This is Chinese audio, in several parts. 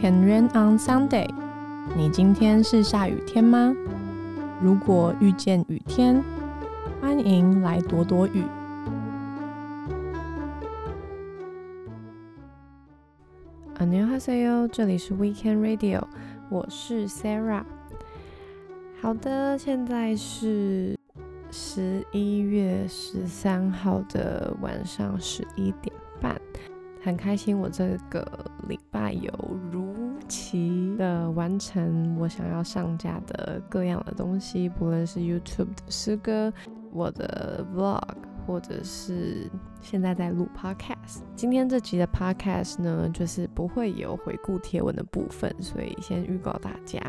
Can rain on Sunday？你今天是下雨天吗？如果遇见雨天，欢迎来躲躲雨。안녕하세요，这里是 Weekend Radio，我是 Sarah。好的，现在是十一月十三号的晚上十一点半， 很开心我这个礼拜有如期的完成我想要上架的各样的东西，不论是 YouTube 的诗歌、我的 Vlog，或者是现在在录 Podcast。今天这集的 Podcast 呢，就是不会有回顾贴文的部分，所以先预告大家。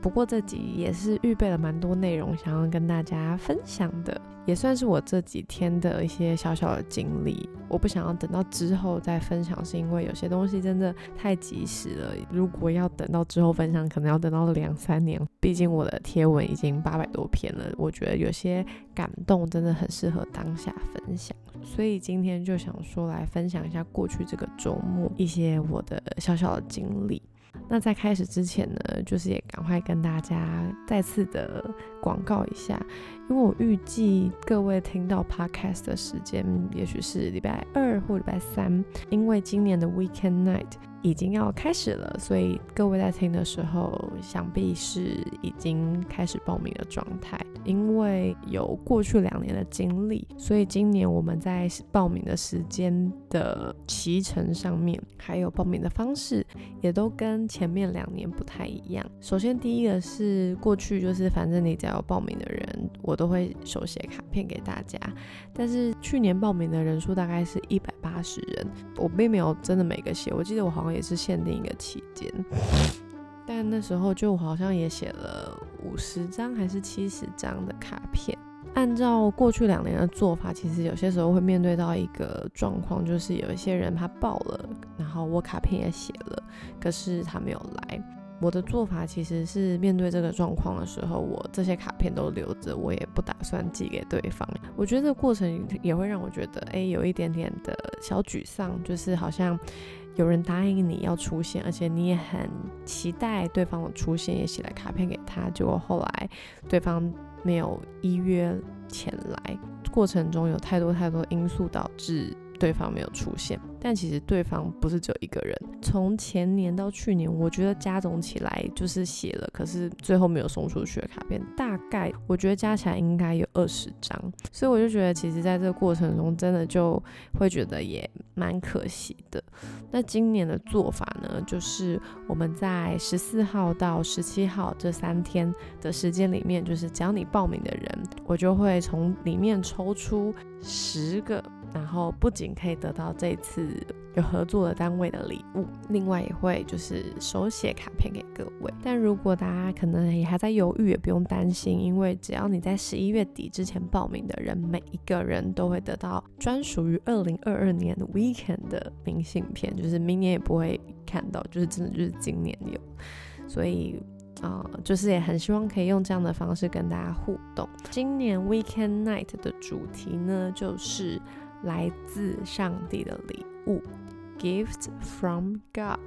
不过这集也是预备了蛮多内容，想要跟大家分享的，也算是我这几天的一些小小的经历。我不想要等到之后再分享，是因为有些东西真的太及时了。如果要等到之后分享，可能要等到两三年。毕竟我的贴文已经八百多篇了，我觉得有些感动真的很适合当下分享。所以今天就想说来分享一下过去这个周末一些我的小小的经历。那在开始之前呢，就是也赶快跟大家再次的广告一下，因为我预计各位听到 podcast 的时间，也许是礼拜二或礼拜三，因为今年的 weekend night 已经要开始了，所以各位在听的时候，想必是已经开始报名的状态。因为有过去两年的经历，所以今年我们在报名的时间的期程上面，还有报名的方式，也都跟前面两年不太一样。首先，第一个是过去就是反正你只要报名的人，我都会手写卡片给大家。但是去年报名的人数大概是一百八十人，我并没有真的每个写，我记得我好像也是限定一个期间。但那时候就好像也写了五十张还是七十张的卡片。按照过去两年的做法，其实有些时候会面对到一个状况，就是有一些人他报了，然后我卡片也写了，可是他没有来。我的做法其实是面对这个状况的时候，我这些卡片都留着，我也不打算寄给对方。我觉得这个过程也会让我觉得，哎，有一点点的小沮丧，就是好像。有人答应你要出现，而且你也很期待对方的出现，也写了卡片给他，结果后来对方没有依约前来，过程中有太多太多因素导致。对方没有出现，但其实对方不是只有一个人。从前年到去年，我觉得加总起来就是写了，可是最后没有送出去的卡片，大概我觉得加起来应该有二十张。所以我就觉得，其实在这个过程中，真的就会觉得也蛮可惜的。那今年的做法呢，就是我们在十四号到十七号这三天的时间里面，就是只要你报名的人，我就会从里面抽出十个。然后不仅可以得到这次有合作的单位的礼物，另外也会就是手写卡片给各位。但如果大家可能也还在犹豫，也不用担心，因为只要你在十一月底之前报名的人，每一个人都会得到专属于二零二二年的 Weekend 的明信片，就是明年也不会看到，就是真的就是今年有。所以啊，就是也很希望可以用这样的方式跟大家互动。今年 Weekend Night 的主题呢，就是。来自上帝的礼物，gift from God，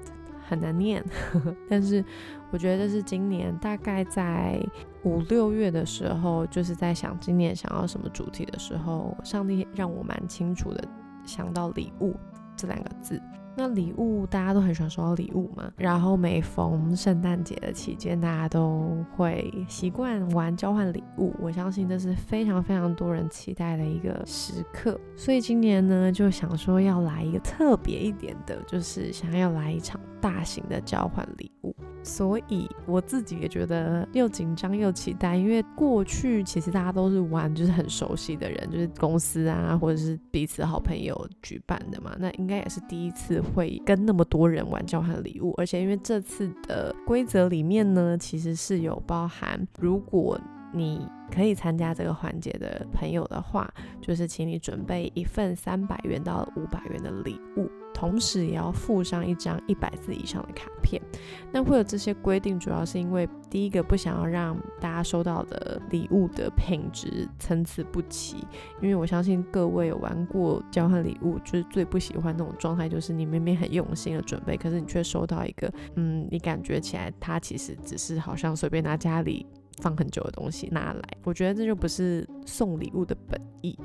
很难念，但是我觉得这是今年大概在五六月的时候，就是在想今年想要什么主题的时候，上帝让我蛮清楚的想到礼物这两个字。那礼物大家都很喜欢收到礼物嘛，然后每逢圣诞节的期间，大家都会习惯玩交换礼物。我相信这是非常非常多人期待的一个时刻，所以今年呢就想说要来一个特别一点的，就是想要来一场大型的交换礼物。所以我自己也觉得又紧张又期待，因为过去其实大家都是玩就是很熟悉的人，就是公司啊或者是彼此好朋友举办的嘛，那应该也是第一次会跟那么多人玩交换礼物，而且因为这次的规则里面呢，其实是有包含如果。你可以参加这个环节的朋友的话，就是请你准备一份三百元到五百元的礼物。同时也要附上一张一百字以上的卡片。那会有这些规定，主要是因为第一个不想要让大家收到的礼物的品质参差不齐。因为我相信各位有玩过交换礼物，就是最不喜欢那种状态，就是你明明很用心的准备，可是你却收到一个，嗯，你感觉起来它其实只是好像随便拿家里放很久的东西拿来。我觉得这就不是送礼物的本意。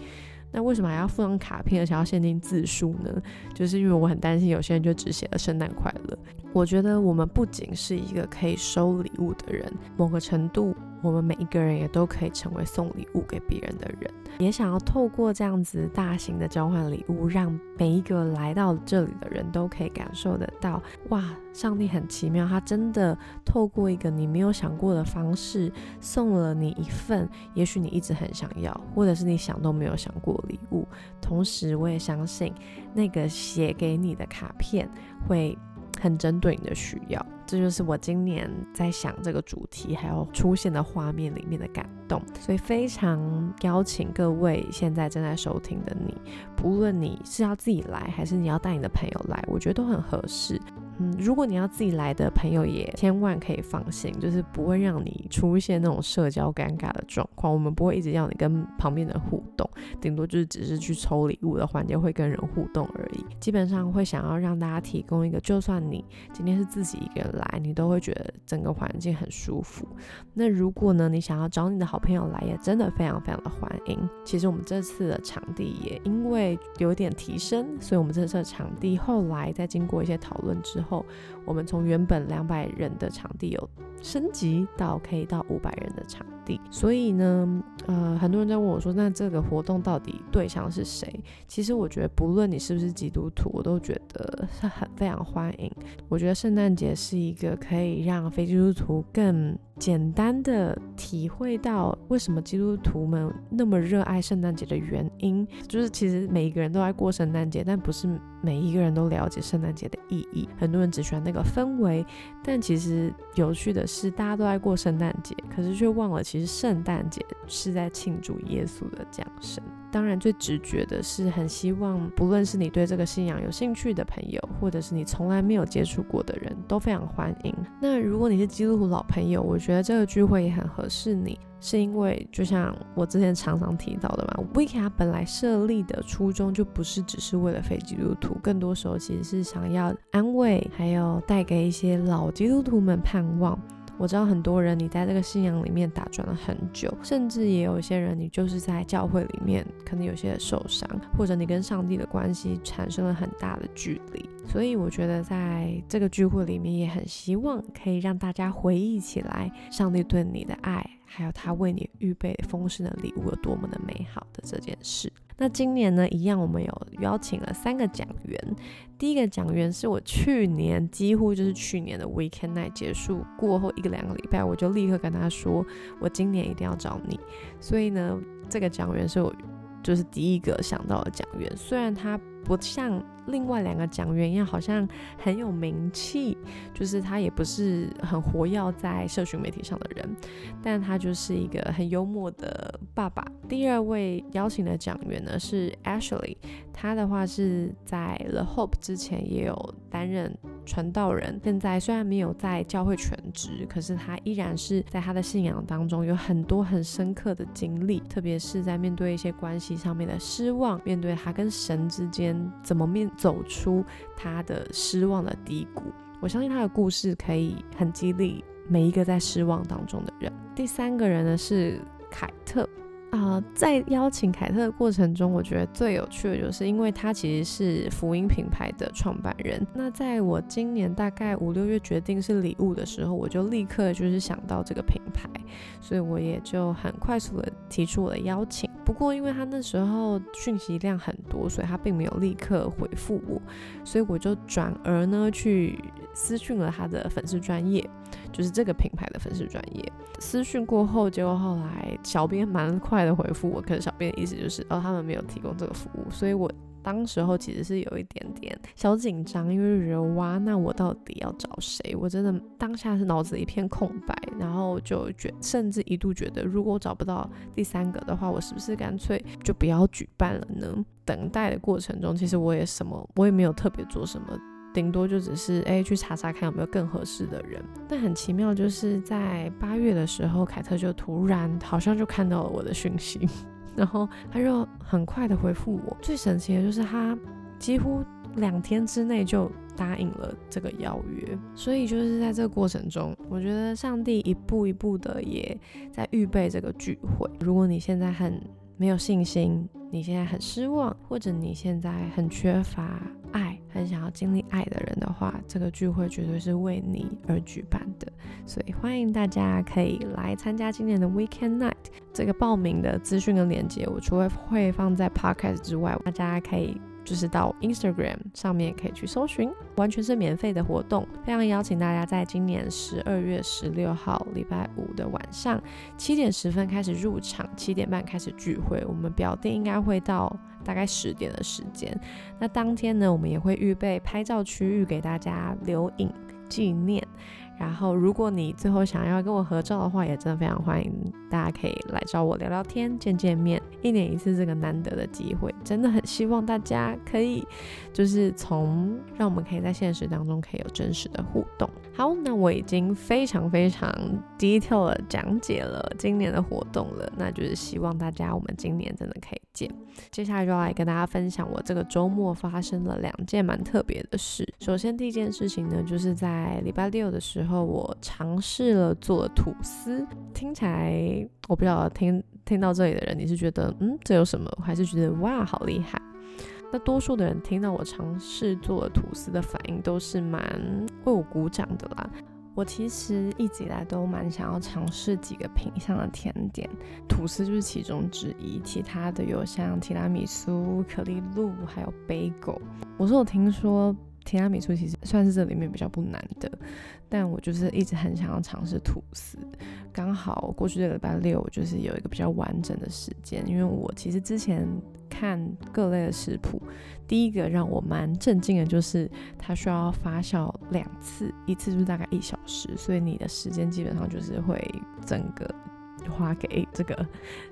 那为什么还要附上卡片，而且要限定字数呢？就是因为我很担心有些人就只写了圣诞快乐。我觉得我们不仅是一个可以收礼物的人，某个程度。我们每一个人也都可以成为送礼物给别人的人，也想要透过这样子大型的交换礼物，让每一个来到这里的人都可以感受得到，哇，上帝很奇妙，他真的透过一个你没有想过的方式，送了你一份，也许你一直很想要，或者是你想都没有想过礼物。同时，我也相信那个写给你的卡片会。很针对你的需要，这就是我今年在想这个主题还有出现的画面里面的感动，所以非常邀请各位现在正在收听的你，不论你是要自己来还是你要带你的朋友来，我觉得都很合适。嗯，如果你要自己来的朋友也千万可以放心，就是不会让你出现那种社交尴尬的状况。我们不会一直要你跟旁边的互动，顶多就是只是去抽礼物的环节会跟人互动而已。基本上会想要让大家提供一个，就算你今天是自己一个人来，你都会觉得整个环境很舒服。那如果呢，你想要找你的好朋友来，也真的非常非常的欢迎。其实我们这次的场地也因为有点提升，所以我们这次的场地后来在经过一些讨论之后。后，我们从原本两百人的场地有升级到可以到五百人的场所以呢，呃，很多人在问我说，那这个活动到底对象是谁？其实我觉得，不论你是不是基督徒，我都觉得是很非常欢迎。我觉得圣诞节是一个可以让非基督徒更。简单的体会到为什么基督徒们那么热爱圣诞节的原因，就是其实每一个人都爱过圣诞节，但不是每一个人都了解圣诞节的意义。很多人只喜欢那个氛围，但其实有趣的是，大家都爱过圣诞节，可是却忘了其其实圣诞节是在庆祝耶稣的降生。当然，最直觉的是很希望，不论是你对这个信仰有兴趣的朋友，或者是你从来没有接触过的人，都非常欢迎。那如果你是基督徒老朋友，我觉得这个聚会也很合适你，是因为就像我之前常常提到的嘛，Wiki 本来设立的初衷就不是只是为了非基督徒，更多时候其实是想要安慰，还有带给一些老基督徒们盼望。我知道很多人，你在这个信仰里面打转了很久，甚至也有一些人，你就是在教会里面可能有些受伤，或者你跟上帝的关系产生了很大的距离。所以我觉得在这个聚会里面，也很希望可以让大家回忆起来，上帝对你的爱，还有他为你预备丰盛的礼物有多么的美好的这件事。那今年呢，一样我们有邀请了三个讲员。第一个讲员是我去年几乎就是去年的 Weekend Night 结束过后一个两个礼拜，我就立刻跟他说，我今年一定要找你。所以呢，这个讲员是我就是第一个想到的讲员，虽然他不像。另外两个讲员一样，好像很有名气，就是他也不是很活跃在社群媒体上的人，但他就是一个很幽默的爸爸。第二位邀请的讲员呢是 Ashley，他的话是在 The Hope 之前也有担任传道人，现在虽然没有在教会全职，可是他依然是在他的信仰当中有很多很深刻的经历，特别是在面对一些关系上面的失望，面对他跟神之间怎么面。走出他的失望的低谷，我相信他的故事可以很激励每一个在失望当中的人。第三个人呢是凯特。啊，在邀请凯特的过程中，我觉得最有趣的就是，因为他其实是福音品牌的创办人。那在我今年大概五六月决定是礼物的时候，我就立刻就是想到这个品牌，所以我也就很快速的提出我的邀请。不过，因为他那时候讯息量很多，所以他并没有立刻回复我，所以我就转而呢去私讯了他的粉丝专业。就是这个品牌的粉丝专业私讯过后，结果后来小编蛮快的回复我，可是小编的意思就是哦，他们没有提供这个服务，所以我。当时候其实是有一点点小紧张，因为觉得哇，那我到底要找谁？我真的当下是脑子一片空白，然后就觉甚至一度觉得，如果我找不到第三个的话，我是不是干脆就不要举办了呢？等待的过程中，其实我也什么，我也没有特别做什么。顶多就只是哎去查查看有没有更合适的人。但很奇妙，就是在八月的时候，凯特就突然好像就看到了我的讯息，然后他就很快的回复我。最神奇的就是他几乎两天之内就答应了这个邀约。所以就是在这个过程中，我觉得上帝一步一步的也在预备这个聚会。如果你现在很没有信心，你现在很失望，或者你现在很缺乏爱，很想要经历爱的人的话，这个聚会绝对是为你而举办的。所以欢迎大家可以来参加今年的 Weekend Night。这个报名的资讯跟链接，我除了会放在 Podcast 之外，大家可以。就是到 Instagram 上面可以去搜寻，完全是免费的活动，非常邀请大家在今年十二月十六号礼拜五的晚上七点十分开始入场，七点半开始聚会。我们表弟应该会到大概十点的时间。那当天呢，我们也会预备拍照区域给大家留影纪念。然后，如果你最后想要跟我合照的话，也真的非常欢迎大家可以来找我聊聊天、见见面。一年一次这个难得的机会，真的很希望大家可以，就是从让我们可以在现实当中可以有真实的互动。好，那我已经非常非常 detail 的讲解了今年的活动了，那就是希望大家我们今年真的可以接下来就要来跟大家分享我这个周末发生了两件蛮特别的事。首先第一件事情呢，就是在礼拜六的时候，我尝试了做吐司。听起来我不知道听听到这里的人，你是觉得嗯这有什么，还是觉得哇好厉害？那多数的人听到我尝试做吐司的反应都是蛮为我鼓掌的啦。我其实一直以来都蛮想要尝试几个品相的甜点，吐司就是其中之一。其他的有像提拉米苏、可丽露，还有贝果。我是有听说提拉米苏其实算是这里面比较不难的，但我就是一直很想要尝试吐司。刚好过去这个礼拜六，我就是有一个比较完整的时间，因为我其实之前。看各类的食谱，第一个让我蛮震惊的就是它需要发酵两次，一次就是大概一小时，所以你的时间基本上就是会整个。花给这个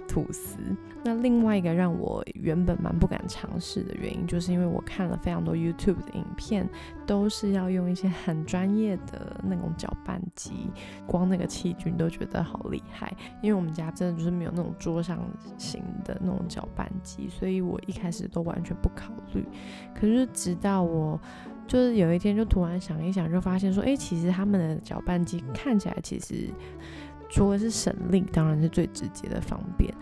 吐司。那另外一个让我原本蛮不敢尝试的原因，就是因为我看了非常多 YouTube 的影片，都是要用一些很专业的那种搅拌机，光那个器具都觉得好厉害。因为我们家真的就是没有那种桌上型的那种搅拌机，所以我一开始都完全不考虑。可是直到我就是有一天就突然想一想，就发现说，哎，其实他们的搅拌机看起来其实。除了是省力，当然是最直接的方便。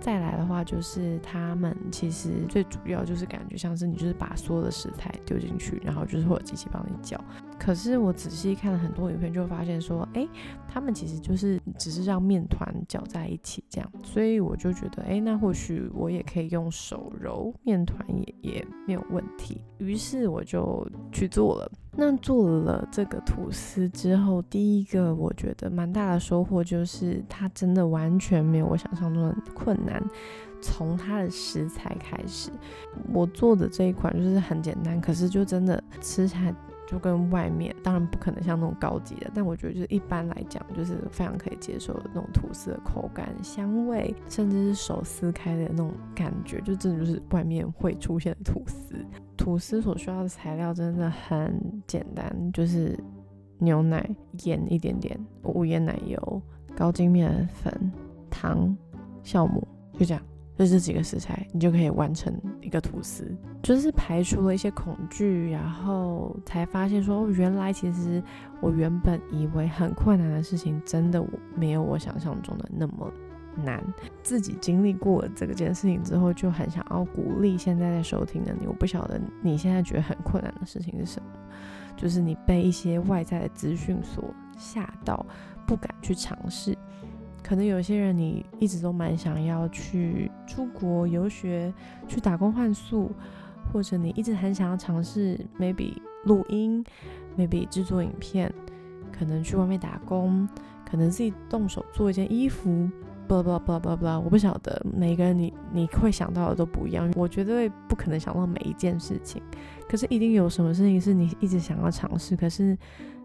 再来的话，就是他们其实最主要就是感觉像是你就是把所有的食材丢进去，然后就是会有机器帮你搅。可是我仔细看了很多影片，就发现说，哎，他们其实就是只是让面团搅在一起这样。所以我就觉得，哎，那或许我也可以用手揉面团，也也没有问题。于是我就去做了。那做了这个吐司之后，第一个我觉得蛮大的收获就是，它真的完全没有我想象中的困难。从它的食材开始，我做的这一款就是很简单，可是就真的吃起来。就跟外面当然不可能像那种高级的，但我觉得就是一般来讲，就是非常可以接受的那种吐司的口感、香味，甚至是手撕开的那种感觉，就真的就是外面会出现吐司。吐司所需要的材料真的很简单，就是牛奶、盐一点点、无盐奶油、高筋面粉、糖、酵母，就这样。就这几个食材，你就可以完成一个吐司。就是排除了一些恐惧，然后才发现说，原来其实我原本以为很困难的事情，真的没有我想象中的那么难。自己经历过这个件事情之后，就很想要鼓励现在在收听的你。我不晓得你现在觉得很困难的事情是什么，就是你被一些外在的资讯所吓到，不敢去尝试。可能有些人你一直都蛮想要去出国游学，去打工换宿，或者你一直很想要尝试 maybe 录音，maybe 制作影片，可能去外面打工，可能自己动手做一件衣服，不不不不不，我不晓得每个人你你会想到的都不一样，我绝对不可能想到每一件事情，可是一定有什么事情是你一直想要尝试，可是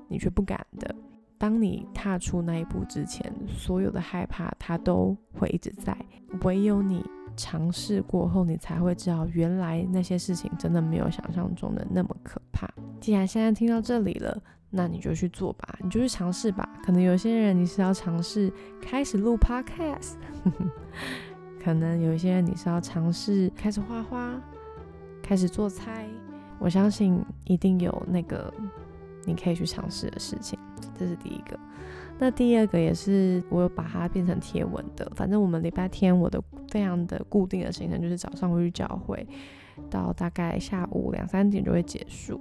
你却不敢的。当你踏出那一步之前，所有的害怕它都会一直在，唯有你尝试过后，你才会知道原来那些事情真的没有想象中的那么可怕。既然现在听到这里了。那你就去做吧，你就去尝试吧。可能有些人你是要尝试开始录 podcast，可能有一些人你是要尝试开始画画，开始做菜。我相信一定有那个你可以去尝试的事情，这是第一个。那第二个也是我有把它变成贴文的。反正我们礼拜天我的非常的固定的行程就是早上会去教会。到大概下午两三点就会结束。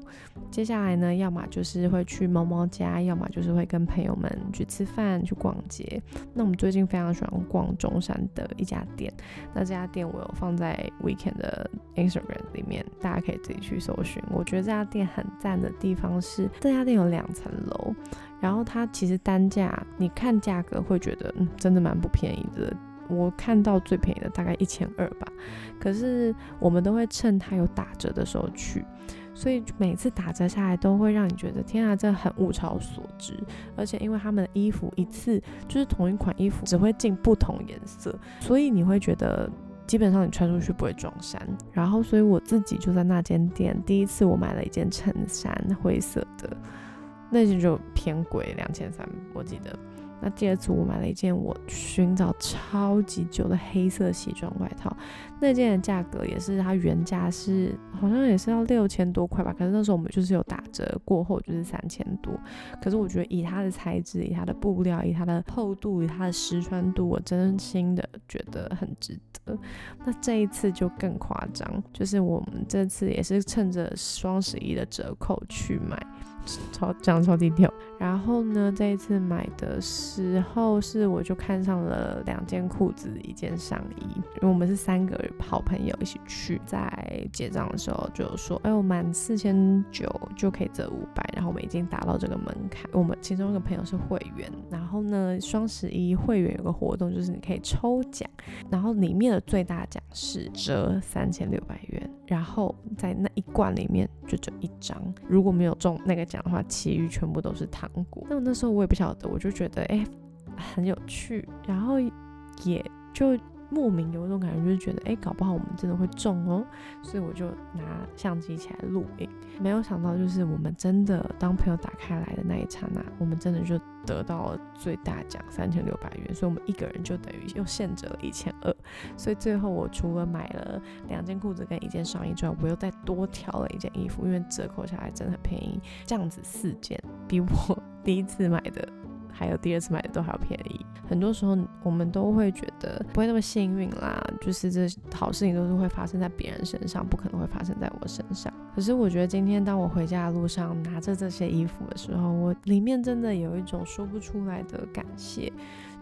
接下来呢，要么就是会去猫猫家，要么就是会跟朋友们去吃饭、去逛街。那我们最近非常喜欢逛中山的一家店，那这家店我有放在 Weekend 的 Instagram 里面，大家可以自己去搜寻。我觉得这家店很赞的地方是，这家店有两层楼，然后它其实单价你看价格会觉得，嗯，真的蛮不便宜的。我看到最便宜的大概一千二吧，可是我们都会趁它有打折的时候去，所以每次打折下来都会让你觉得天啊，这很物超所值。而且因为他们的衣服一次就是同一款衣服只会进不同颜色，所以你会觉得基本上你穿出去不会撞衫。然后所以我自己就在那间店，第一次我买了一件衬衫，灰色的，那件就偏贵，两千三，我记得。那第二次我买了一件我寻找超级久的黑色西装外套，那件的价格也是它原价是好像也是要六千多块吧，可是那时候我们就是有打折过后就是三千多，可是我觉得以它的材质、以它的布料、以它的厚度、以它的实穿度，我真心的觉得很值得。那这一次就更夸张，就是我们这次也是趁着双十一的折扣去买。超这样超低调。然后呢，这一次买的时候是我就看上了两件裤子，一件上衣。因为我们是三个好朋友一起去，在结账的时候就说：“哎，我满四千九就可以折五百。”然后我们已经达到这个门槛。我们其中一个朋友是会员，然后呢，双十一会员有个活动，就是你可以抽奖，然后里面的最大奖是折三千六百元。然后在那一罐里面就只一张，如果没有中那个奖的话，其余全部都是糖果。那那时候我也不晓得，我就觉得哎很有趣，然后也就。莫名有一种感觉，就是觉得，哎，搞不好我们真的会中哦，所以我就拿相机起来录影。没有想到，就是我们真的当朋友打开来的那一刹那，我们真的就得到了最大奖三千六百元，所以我们一个人就等于又现折了一千二。所以最后我除了买了两件裤子跟一件上衣之外，我又再多挑了一件衣服，因为折扣下来真的很便宜，这样子四件比我 第一次买的。还有第二次买的都还要便宜，很多时候我们都会觉得不会那么幸运啦，就是这好事情都是会发生在别人身上，不可能会发生在我身上。可是我觉得今天当我回家的路上拿着这些衣服的时候，我里面真的有一种说不出来的感谢。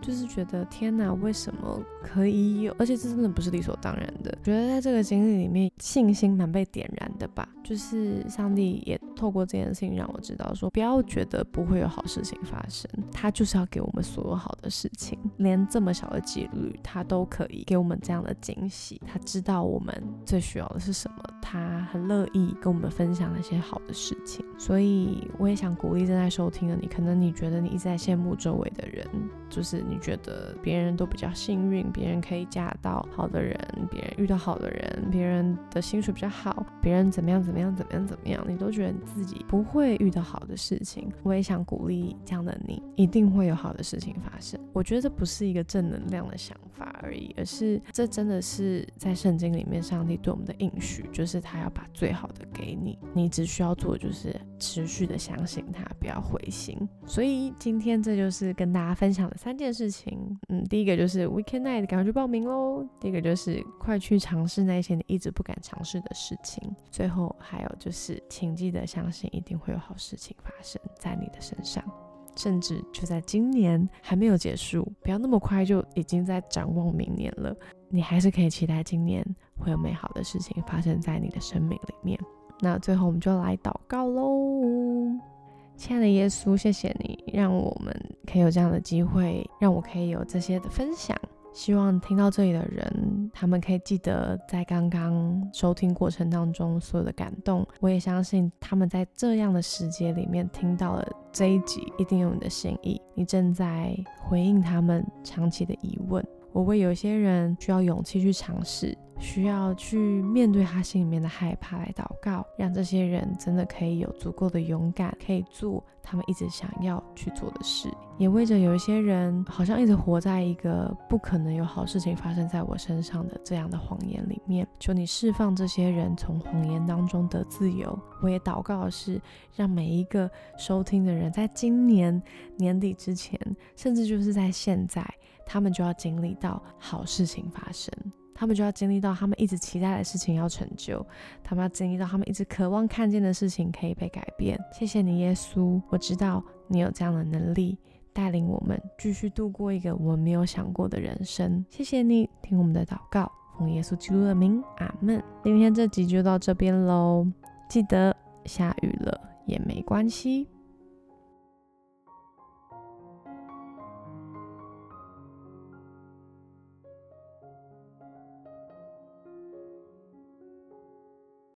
就是觉得天哪，为什么可以有？而且这真的不是理所当然的。觉得在这个经历里面，信心蛮被点燃的吧。就是上帝也透过这件事情让我知道，说不要觉得不会有好事情发生，他就是要给我们所有好的事情，连这么小的几率，他都可以给我们这样的惊喜。他知道我们最需要的是什么，他很乐意跟我们分享那些好的事情。所以我也想鼓励正在收听的你，可能你觉得你一直在羡慕周围的人，就是。你觉得别人都比较幸运，别人可以嫁到好的人，别人遇到好的人，别人的薪水比较好，别人怎么样怎么怎么样怎么样怎么样，你都觉得你自己不会遇到好的事情。我也想鼓励这样的你，一定会有好的事情发生。我觉得这不是一个正能量的想法而已，而是这真的是在圣经里面上帝对我们的应许，就是他要把最好的给你，你只需要做就是持续的相信他，不要灰心。所以今天这就是跟大家分享的三件。事情，嗯，第一个就是 weekend night，赶快去报名喽。第二个就是快去尝试那些你一直不敢尝试的事情。最后还有就是，请记得相信，一定会有好事情发生在你的身上，甚至就在今年还没有结束，不要那么快就已经在展望明年了。你还是可以期待今年会有美好的事情发生在你的生命里面。那最后我们就来祷告喽。亲爱的耶稣，谢谢你让我们可以有这样的机会，让我可以有这些的分享。希望听到这里的人，他们可以记得在刚刚收听过程当中所有的感动。我也相信他们在这样的时节里面听到了这一集，一定有你的心意。你正在回应他们长期的疑问。我为有些人需要勇气去尝试，需要去面对他心里面的害怕来祷告，让这些人真的可以有足够的勇敢，可以做他们一直想要去做的事。也为着有一些人好像一直活在一个不可能有好事情发生在我身上的这样的谎言里面，求你释放这些人从谎言当中得自由。我也祷告的是，让每一个收听的人，在今年年底之前，甚至就是在现在。他们就要经历到好事情发生，他们就要经历到他们一直期待的事情要成就，他们要经历到他们一直渴望看见的事情可以被改变。谢谢你，耶稣，我知道你有这样的能力带领我们继续度过一个我们没有想过的人生。谢谢你听我们的祷告，奉耶稣基督的名，阿门。今天这集就到这边喽，记得下雨了也没关系。